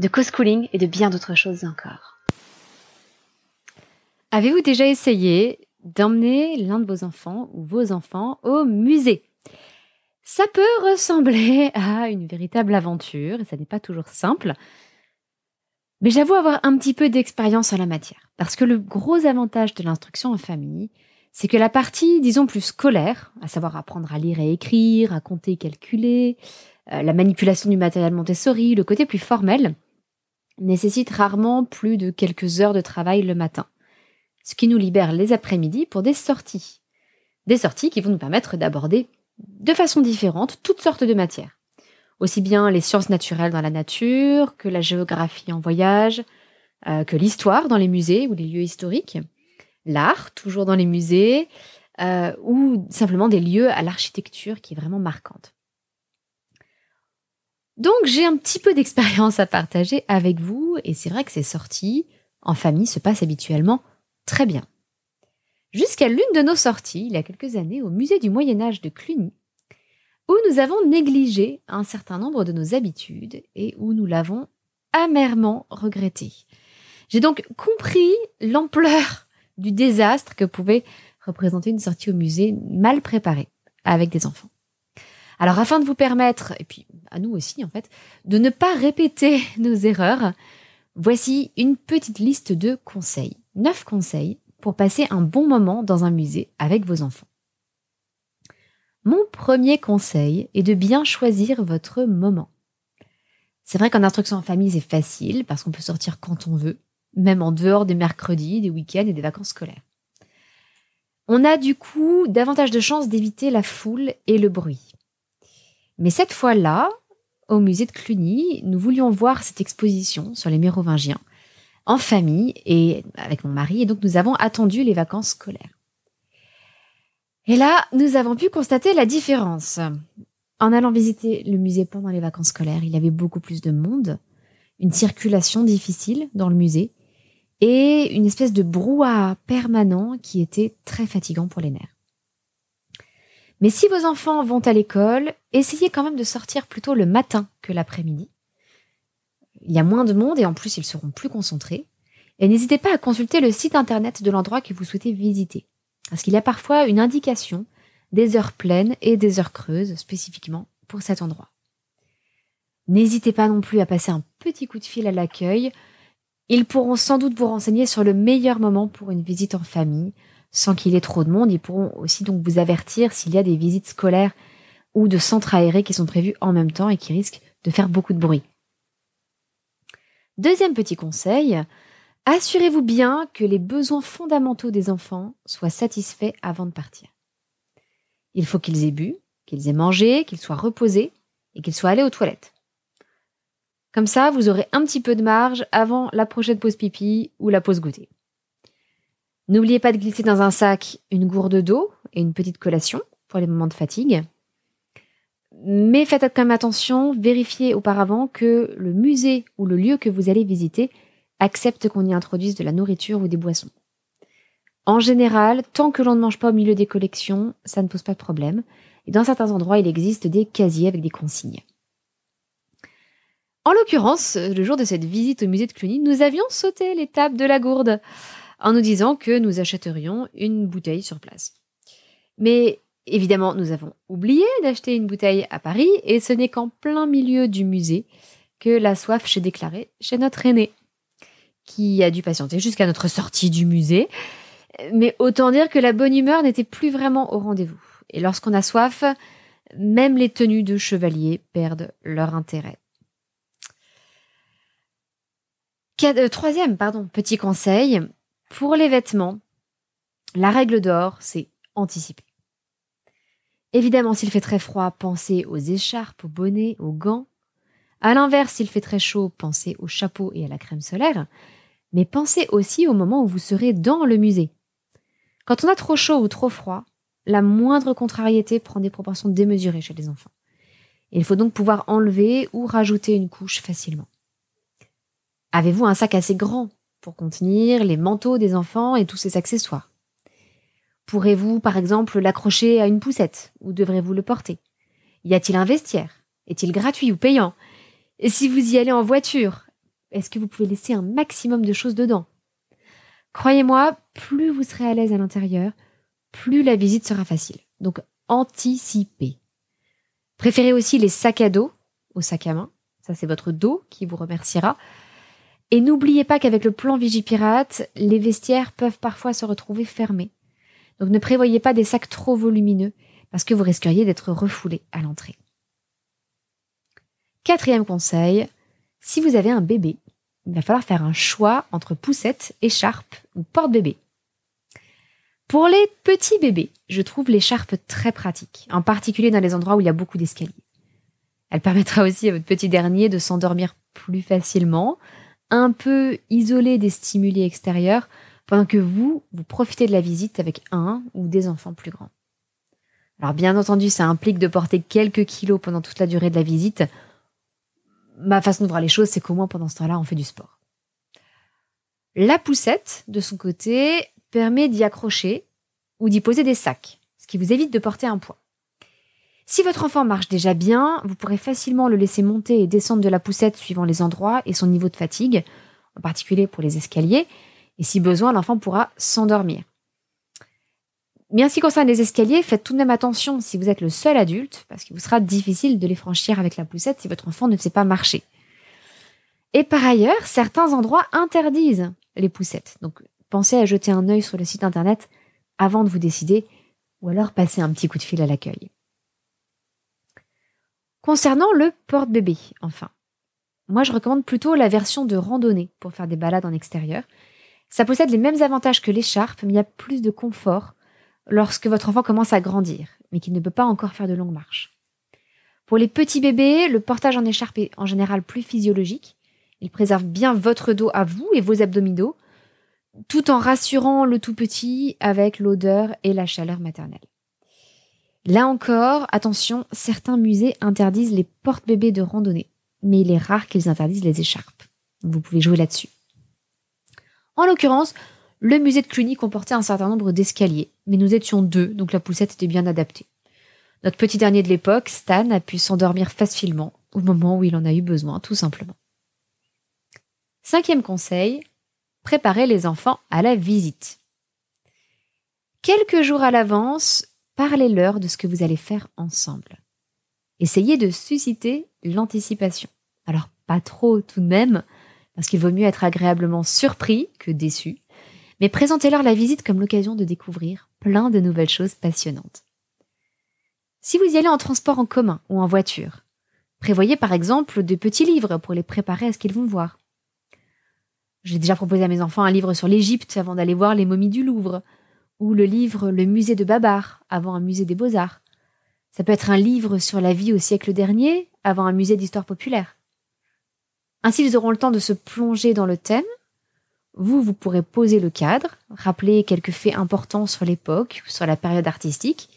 de co-schooling et de bien d'autres choses encore. Avez-vous déjà essayé d'emmener l'un de vos enfants ou vos enfants au musée? Ça peut ressembler à une véritable aventure et ça n'est pas toujours simple. Mais j'avoue avoir un petit peu d'expérience en la matière. Parce que le gros avantage de l'instruction en famille, c'est que la partie, disons, plus scolaire, à savoir apprendre à lire et écrire, à compter et calculer, euh, la manipulation du matériel Montessori, le côté plus formel, nécessite rarement plus de quelques heures de travail le matin, ce qui nous libère les après-midi pour des sorties. Des sorties qui vont nous permettre d'aborder de façon différente toutes sortes de matières. Aussi bien les sciences naturelles dans la nature, que la géographie en voyage, euh, que l'histoire dans les musées ou les lieux historiques, l'art toujours dans les musées, euh, ou simplement des lieux à l'architecture qui est vraiment marquante. Donc j'ai un petit peu d'expérience à partager avec vous et c'est vrai que ces sorties en famille se passent habituellement très bien. Jusqu'à l'une de nos sorties, il y a quelques années, au musée du Moyen Âge de Cluny, où nous avons négligé un certain nombre de nos habitudes et où nous l'avons amèrement regretté. J'ai donc compris l'ampleur du désastre que pouvait représenter une sortie au musée mal préparée avec des enfants. Alors afin de vous permettre, et puis à nous aussi en fait, de ne pas répéter nos erreurs, voici une petite liste de conseils. Neuf conseils pour passer un bon moment dans un musée avec vos enfants. Mon premier conseil est de bien choisir votre moment. C'est vrai qu'en instruction en famille, c'est facile parce qu'on peut sortir quand on veut, même en dehors des mercredis, des week-ends et des vacances scolaires. On a du coup davantage de chances d'éviter la foule et le bruit. Mais cette fois-là, au musée de Cluny, nous voulions voir cette exposition sur les Mérovingiens en famille et avec mon mari, et donc nous avons attendu les vacances scolaires. Et là, nous avons pu constater la différence. En allant visiter le musée pendant les vacances scolaires, il y avait beaucoup plus de monde, une circulation difficile dans le musée et une espèce de brouhaha permanent qui était très fatigant pour les nerfs. Mais si vos enfants vont à l'école, essayez quand même de sortir plutôt le matin que l'après-midi. Il y a moins de monde et en plus ils seront plus concentrés. Et n'hésitez pas à consulter le site internet de l'endroit que vous souhaitez visiter. Parce qu'il y a parfois une indication des heures pleines et des heures creuses spécifiquement pour cet endroit. N'hésitez pas non plus à passer un petit coup de fil à l'accueil. Ils pourront sans doute vous renseigner sur le meilleur moment pour une visite en famille, sans qu'il y ait trop de monde. Ils pourront aussi donc vous avertir s'il y a des visites scolaires ou de centres aérés qui sont prévus en même temps et qui risquent de faire beaucoup de bruit. Deuxième petit conseil, assurez-vous bien que les besoins fondamentaux des enfants soient satisfaits avant de partir. Il faut qu'ils aient bu, qu'ils aient mangé, qu'ils soient reposés et qu'ils soient allés aux toilettes. Comme ça, vous aurez un petit peu de marge avant la prochaine pause pipi ou la pause goûter. N'oubliez pas de glisser dans un sac une gourde d'eau et une petite collation pour les moments de fatigue. Mais faites quand même attention, vérifiez auparavant que le musée ou le lieu que vous allez visiter accepte qu'on y introduise de la nourriture ou des boissons. En général, tant que l'on ne mange pas au milieu des collections, ça ne pose pas de problème. Et dans certains endroits, il existe des casiers avec des consignes. En l'occurrence, le jour de cette visite au musée de Cluny, nous avions sauté l'étape de la gourde en nous disant que nous achèterions une bouteille sur place. Mais évidemment, nous avons oublié d'acheter une bouteille à Paris et ce n'est qu'en plein milieu du musée que la soif s'est déclarée chez notre aîné, qui a dû patienter jusqu'à notre sortie du musée. Mais autant dire que la bonne humeur n'était plus vraiment au rendez-vous. Et lorsqu'on a soif, même les tenues de chevalier perdent leur intérêt. Euh, troisième, pardon, petit conseil, pour les vêtements, la règle d'or, c'est anticiper. Évidemment, s'il fait très froid, pensez aux écharpes, aux bonnets, aux gants. À l'inverse, s'il fait très chaud, pensez au chapeau et à la crème solaire. mais pensez aussi au moment où vous serez dans le musée. Quand on a trop chaud ou trop froid, la moindre contrariété prend des proportions démesurées chez les enfants. Il faut donc pouvoir enlever ou rajouter une couche facilement. Avez-vous un sac assez grand? Pour contenir les manteaux des enfants et tous ces accessoires Pourrez-vous, par exemple, l'accrocher à une poussette ou devrez-vous le porter? Y a-t-il un vestiaire? Est-il gratuit ou payant? Et si vous y allez en voiture, est-ce que vous pouvez laisser un maximum de choses dedans? Croyez-moi, plus vous serez à l'aise à l'intérieur, plus la visite sera facile. Donc anticipez. Préférez aussi les sacs à dos au sac à main. Ça, c'est votre dos qui vous remerciera. Et n'oubliez pas qu'avec le plan Vigipirate, les vestiaires peuvent parfois se retrouver fermés. Donc ne prévoyez pas des sacs trop volumineux parce que vous risqueriez d'être refoulé à l'entrée. Quatrième conseil, si vous avez un bébé, il va falloir faire un choix entre poussette, écharpe ou porte-bébé. Pour les petits bébés, je trouve l'écharpe très pratique, en particulier dans les endroits où il y a beaucoup d'escaliers. Elle permettra aussi à votre petit dernier de s'endormir plus facilement, un peu isolé des stimuli extérieurs, pendant que vous, vous profitez de la visite avec un ou des enfants plus grands. Alors bien entendu, ça implique de porter quelques kilos pendant toute la durée de la visite. Ma façon de voir les choses, c'est qu'au moins pendant ce temps-là, on fait du sport. La poussette, de son côté, permet d'y accrocher ou d'y poser des sacs, ce qui vous évite de porter un poids. Si votre enfant marche déjà bien, vous pourrez facilement le laisser monter et descendre de la poussette suivant les endroits et son niveau de fatigue, en particulier pour les escaliers, et si besoin, l'enfant pourra s'endormir. Mais en ce qui concerne les escaliers, faites tout de même attention si vous êtes le seul adulte, parce qu'il vous sera difficile de les franchir avec la poussette si votre enfant ne sait pas marcher. Et par ailleurs, certains endroits interdisent les poussettes. Donc pensez à jeter un œil sur le site internet avant de vous décider, ou alors passer un petit coup de fil à l'accueil. Concernant le porte-bébé, enfin. Moi, je recommande plutôt la version de randonnée pour faire des balades en extérieur. Ça possède les mêmes avantages que l'écharpe, mais il y a plus de confort lorsque votre enfant commence à grandir, mais qu'il ne peut pas encore faire de longues marches. Pour les petits bébés, le portage en écharpe est en général plus physiologique. Il préserve bien votre dos à vous et vos abdominaux, tout en rassurant le tout petit avec l'odeur et la chaleur maternelle. Là encore, attention, certains musées interdisent les porte-bébés de randonnée, mais il est rare qu'ils interdisent les écharpes. Vous pouvez jouer là-dessus. En l'occurrence, le musée de Cluny comportait un certain nombre d'escaliers, mais nous étions deux, donc la poussette était bien adaptée. Notre petit dernier de l'époque, Stan, a pu s'endormir facilement au moment où il en a eu besoin, tout simplement. Cinquième conseil, préparez les enfants à la visite. Quelques jours à l'avance, parlez-leur de ce que vous allez faire ensemble. Essayez de susciter l'anticipation. Alors pas trop tout de même, parce qu'il vaut mieux être agréablement surpris que déçu, mais présentez-leur la visite comme l'occasion de découvrir plein de nouvelles choses passionnantes. Si vous y allez en transport en commun ou en voiture, prévoyez par exemple de petits livres pour les préparer à ce qu'ils vont voir. J'ai déjà proposé à mes enfants un livre sur l'Égypte avant d'aller voir les momies du Louvre, ou le livre Le musée de Babar avant un musée des beaux-arts. Ça peut être un livre sur la vie au siècle dernier avant un musée d'histoire populaire. Ainsi, ils auront le temps de se plonger dans le thème. Vous, vous pourrez poser le cadre, rappeler quelques faits importants sur l'époque sur la période artistique,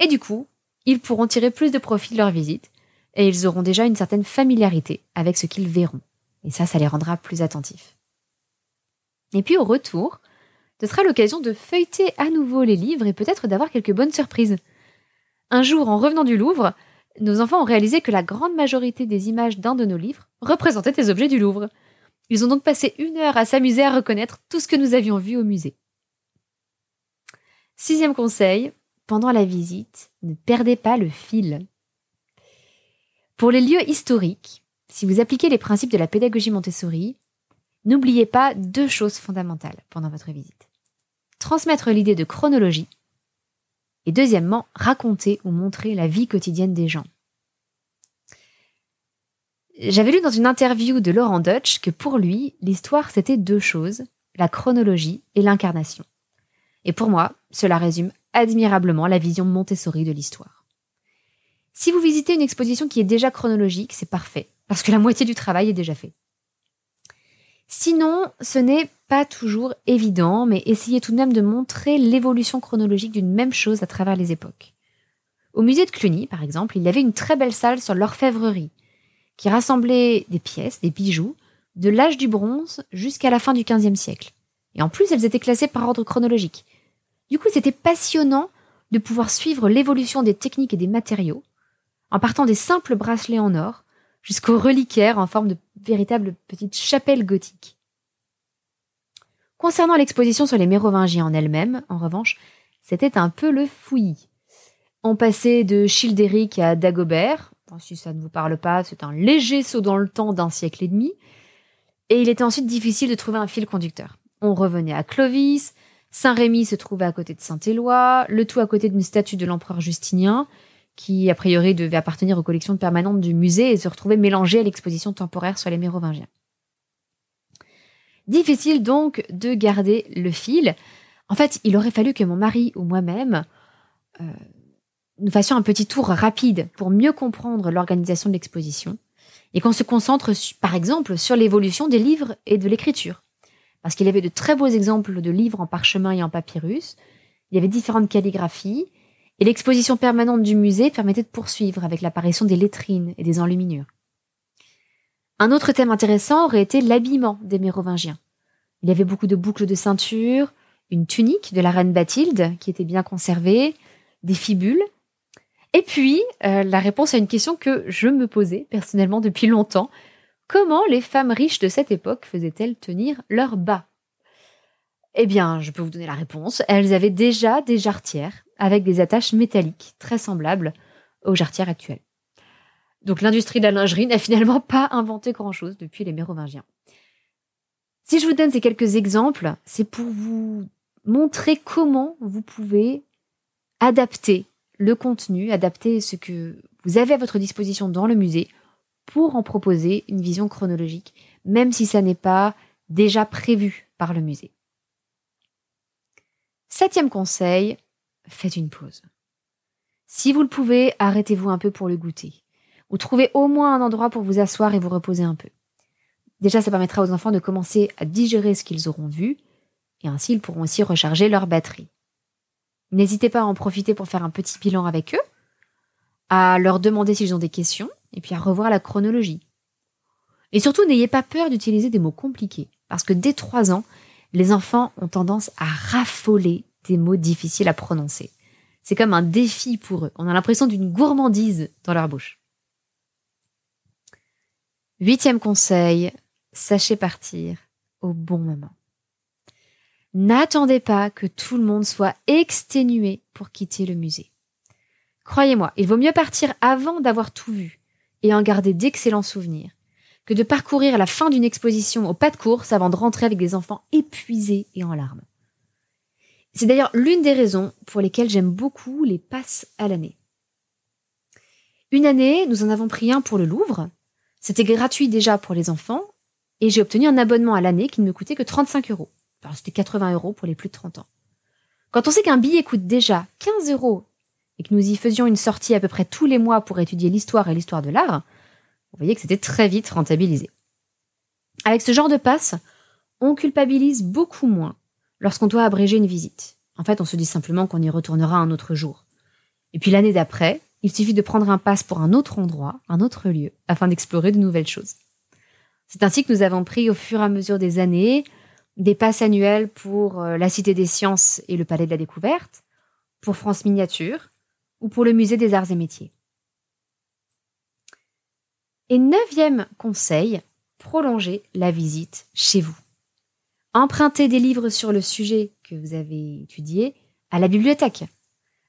et du coup, ils pourront tirer plus de profit de leur visite, et ils auront déjà une certaine familiarité avec ce qu'ils verront. Et ça, ça les rendra plus attentifs. Et puis au retour, ce sera l'occasion de feuilleter à nouveau les livres et peut-être d'avoir quelques bonnes surprises. Un jour, en revenant du Louvre, nos enfants ont réalisé que la grande majorité des images d'un de nos livres représentaient des objets du Louvre. Ils ont donc passé une heure à s'amuser à reconnaître tout ce que nous avions vu au musée. Sixième conseil, pendant la visite, ne perdez pas le fil. Pour les lieux historiques, si vous appliquez les principes de la pédagogie Montessori, n'oubliez pas deux choses fondamentales pendant votre visite. Transmettre l'idée de chronologie et deuxièmement, raconter ou montrer la vie quotidienne des gens. J'avais lu dans une interview de Laurent Dutch que pour lui, l'histoire c'était deux choses, la chronologie et l'incarnation. Et pour moi, cela résume admirablement la vision Montessori de l'histoire. Si vous visitez une exposition qui est déjà chronologique, c'est parfait, parce que la moitié du travail est déjà fait. Sinon, ce n'est pas toujours évident, mais essayez tout de même de montrer l'évolution chronologique d'une même chose à travers les époques. Au musée de Cluny, par exemple, il y avait une très belle salle sur l'orfèvrerie, qui rassemblait des pièces, des bijoux, de l'âge du bronze jusqu'à la fin du XVe siècle. Et en plus, elles étaient classées par ordre chronologique. Du coup, c'était passionnant de pouvoir suivre l'évolution des techniques et des matériaux, en partant des simples bracelets en or jusqu'aux reliquaires en forme de véritables petites chapelles gothiques. Concernant l'exposition sur les Mérovingiens en elle-même, en revanche, c'était un peu le fouillis. On passait de Childéric à Dagobert. si ça ne vous parle pas, c'est un léger saut dans le temps d'un siècle et demi. Et il était ensuite difficile de trouver un fil conducteur. On revenait à Clovis, Saint-Rémy se trouvait à côté de Saint-Éloi, le tout à côté d'une statue de l'empereur Justinien, qui a priori devait appartenir aux collections permanentes du musée et se retrouvait mélangée à l'exposition temporaire sur les Mérovingiens. Difficile donc de garder le fil. En fait, il aurait fallu que mon mari ou moi-même euh, nous fassions un petit tour rapide pour mieux comprendre l'organisation de l'exposition et qu'on se concentre, par exemple, sur l'évolution des livres et de l'écriture. Parce qu'il y avait de très beaux exemples de livres en parchemin et en papyrus, il y avait différentes calligraphies, et l'exposition permanente du musée permettait de poursuivre avec l'apparition des lettrines et des enluminures. Un autre thème intéressant aurait été l'habillement des Mérovingiens. Il y avait beaucoup de boucles de ceinture, une tunique de la reine Bathilde qui était bien conservée, des fibules. Et puis, euh, la réponse à une question que je me posais personnellement depuis longtemps. Comment les femmes riches de cette époque faisaient-elles tenir leurs bas? Eh bien, je peux vous donner la réponse. Elles avaient déjà des jarretières avec des attaches métalliques très semblables aux jarretières actuelles. Donc l'industrie de la lingerie n'a finalement pas inventé grand-chose depuis les Mérovingiens. Si je vous donne ces quelques exemples, c'est pour vous montrer comment vous pouvez adapter le contenu, adapter ce que vous avez à votre disposition dans le musée pour en proposer une vision chronologique, même si ça n'est pas déjà prévu par le musée. Septième conseil, faites une pause. Si vous le pouvez, arrêtez-vous un peu pour le goûter. Ou trouvez au moins un endroit pour vous asseoir et vous reposer un peu. Déjà, ça permettra aux enfants de commencer à digérer ce qu'ils auront vu, et ainsi ils pourront aussi recharger leur batterie. N'hésitez pas à en profiter pour faire un petit bilan avec eux, à leur demander s'ils ont des questions, et puis à revoir la chronologie. Et surtout, n'ayez pas peur d'utiliser des mots compliqués, parce que dès trois ans, les enfants ont tendance à raffoler des mots difficiles à prononcer. C'est comme un défi pour eux. On a l'impression d'une gourmandise dans leur bouche. Huitième conseil, sachez partir au bon moment. N'attendez pas que tout le monde soit exténué pour quitter le musée. Croyez-moi, il vaut mieux partir avant d'avoir tout vu et en garder d'excellents souvenirs que de parcourir la fin d'une exposition au pas de course avant de rentrer avec des enfants épuisés et en larmes. C'est d'ailleurs l'une des raisons pour lesquelles j'aime beaucoup les passes à l'année. Une année, nous en avons pris un pour le Louvre. C'était gratuit déjà pour les enfants et j'ai obtenu un abonnement à l'année qui ne me coûtait que 35 euros. Alors c'était 80 euros pour les plus de 30 ans. Quand on sait qu'un billet coûte déjà 15 euros et que nous y faisions une sortie à peu près tous les mois pour étudier l'histoire et l'histoire de l'art, vous voyez que c'était très vite rentabilisé. Avec ce genre de passe, on culpabilise beaucoup moins lorsqu'on doit abréger une visite. En fait, on se dit simplement qu'on y retournera un autre jour. Et puis l'année d'après, il suffit de prendre un passe pour un autre endroit, un autre lieu, afin d'explorer de nouvelles choses. C'est ainsi que nous avons pris au fur et à mesure des années des passes annuelles pour euh, la Cité des Sciences et le Palais de la Découverte, pour France Miniature ou pour le Musée des Arts et Métiers. Et neuvième conseil, prolongez la visite chez vous. Empruntez des livres sur le sujet que vous avez étudié à la bibliothèque.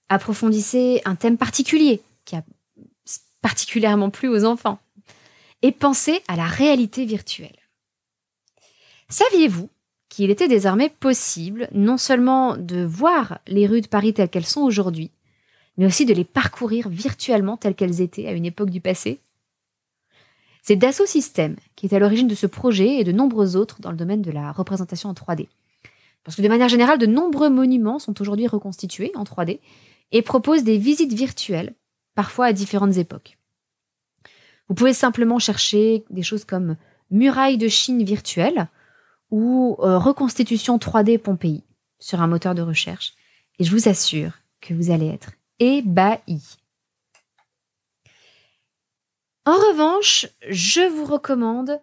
Approfondissez un thème particulier qui a particulièrement plu aux enfants. Et pensez à la réalité virtuelle. Saviez-vous qu'il était désormais possible non seulement de voir les rues de Paris telles qu'elles sont aujourd'hui, mais aussi de les parcourir virtuellement telles qu'elles étaient à une époque du passé? C'est Dassault Systèmes qui est à l'origine de ce projet et de nombreux autres dans le domaine de la représentation en 3D. Parce que de manière générale, de nombreux monuments sont aujourd'hui reconstitués en 3D et proposent des visites virtuelles, parfois à différentes époques. Vous pouvez simplement chercher des choses comme muraille de Chine virtuelle ou euh, reconstitution 3D Pompéi sur un moteur de recherche. Et je vous assure que vous allez être ébahi. En revanche, je vous recommande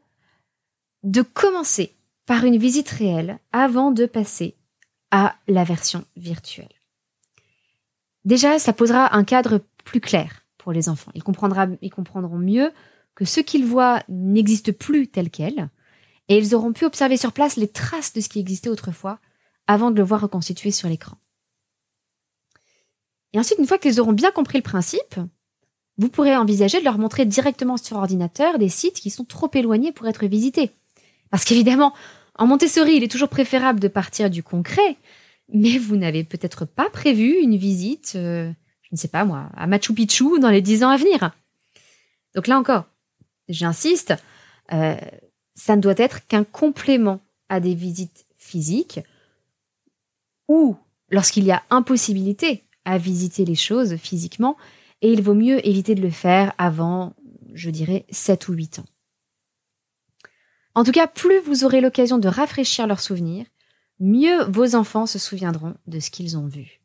de commencer par une visite réelle avant de passer à la version virtuelle. Déjà, ça posera un cadre plus clair pour les enfants. Ils, comprendront mieux que ce qu'ils voient n'existe plus tel quel, et ils auront pu observer sur place les traces de ce qui existait autrefois avant de le voir reconstitué sur l'écran. Et ensuite, une fois qu'ils auront bien compris le principe, vous pourrez envisager de leur montrer directement sur ordinateur des sites qui sont trop éloignés pour être visités. Parce qu'évidemment, en Montessori, il est toujours préférable de partir du concret, mais vous n'avez peut-être pas prévu une visite, euh, je ne sais pas moi, à Machu Picchu dans les dix ans à venir. Donc là encore, j'insiste, euh, ça ne doit être qu'un complément à des visites physiques ou lorsqu'il y a impossibilité à visiter les choses physiquement, et il vaut mieux éviter de le faire avant, je dirais, 7 ou 8 ans. En tout cas, plus vous aurez l'occasion de rafraîchir leurs souvenirs, mieux vos enfants se souviendront de ce qu'ils ont vu.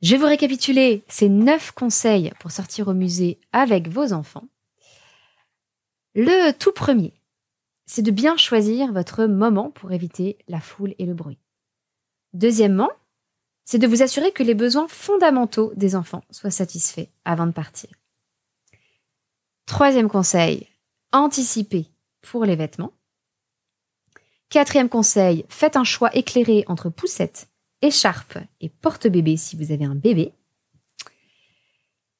Je vais vous récapituler ces 9 conseils pour sortir au musée avec vos enfants. Le tout premier, c'est de bien choisir votre moment pour éviter la foule et le bruit. Deuxièmement, c'est de vous assurer que les besoins fondamentaux des enfants soient satisfaits avant de partir. Troisième conseil, anticiper pour les vêtements. Quatrième conseil, faites un choix éclairé entre poussette, écharpe et porte-bébé si vous avez un bébé.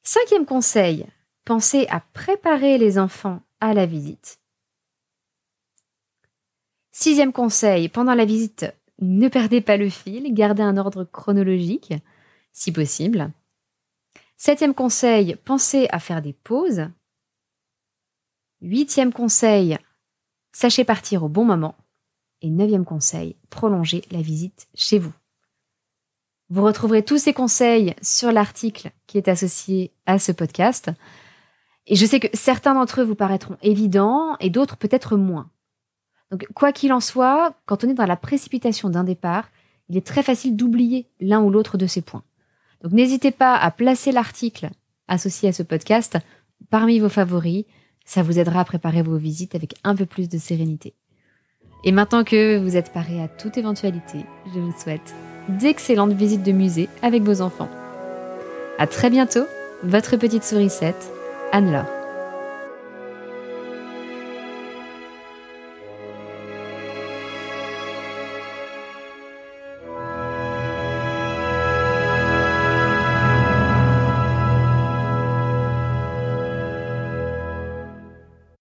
Cinquième conseil, pensez à préparer les enfants à la visite. Sixième conseil, pendant la visite, ne perdez pas le fil, gardez un ordre chronologique, si possible. Septième conseil, pensez à faire des pauses. Huitième conseil, sachez partir au bon moment. Et neuvième conseil, prolongez la visite chez vous. Vous retrouverez tous ces conseils sur l'article qui est associé à ce podcast. Et je sais que certains d'entre eux vous paraîtront évidents et d'autres peut-être moins. Donc, quoi qu'il en soit, quand on est dans la précipitation d'un départ, il est très facile d'oublier l'un ou l'autre de ces points. Donc, n'hésitez pas à placer l'article associé à ce podcast parmi vos favoris. Ça vous aidera à préparer vos visites avec un peu plus de sérénité. Et maintenant que vous êtes paré à toute éventualité, je vous souhaite d'excellentes visites de musée avec vos enfants. À très bientôt, votre petite sourisette, Anne-Laure.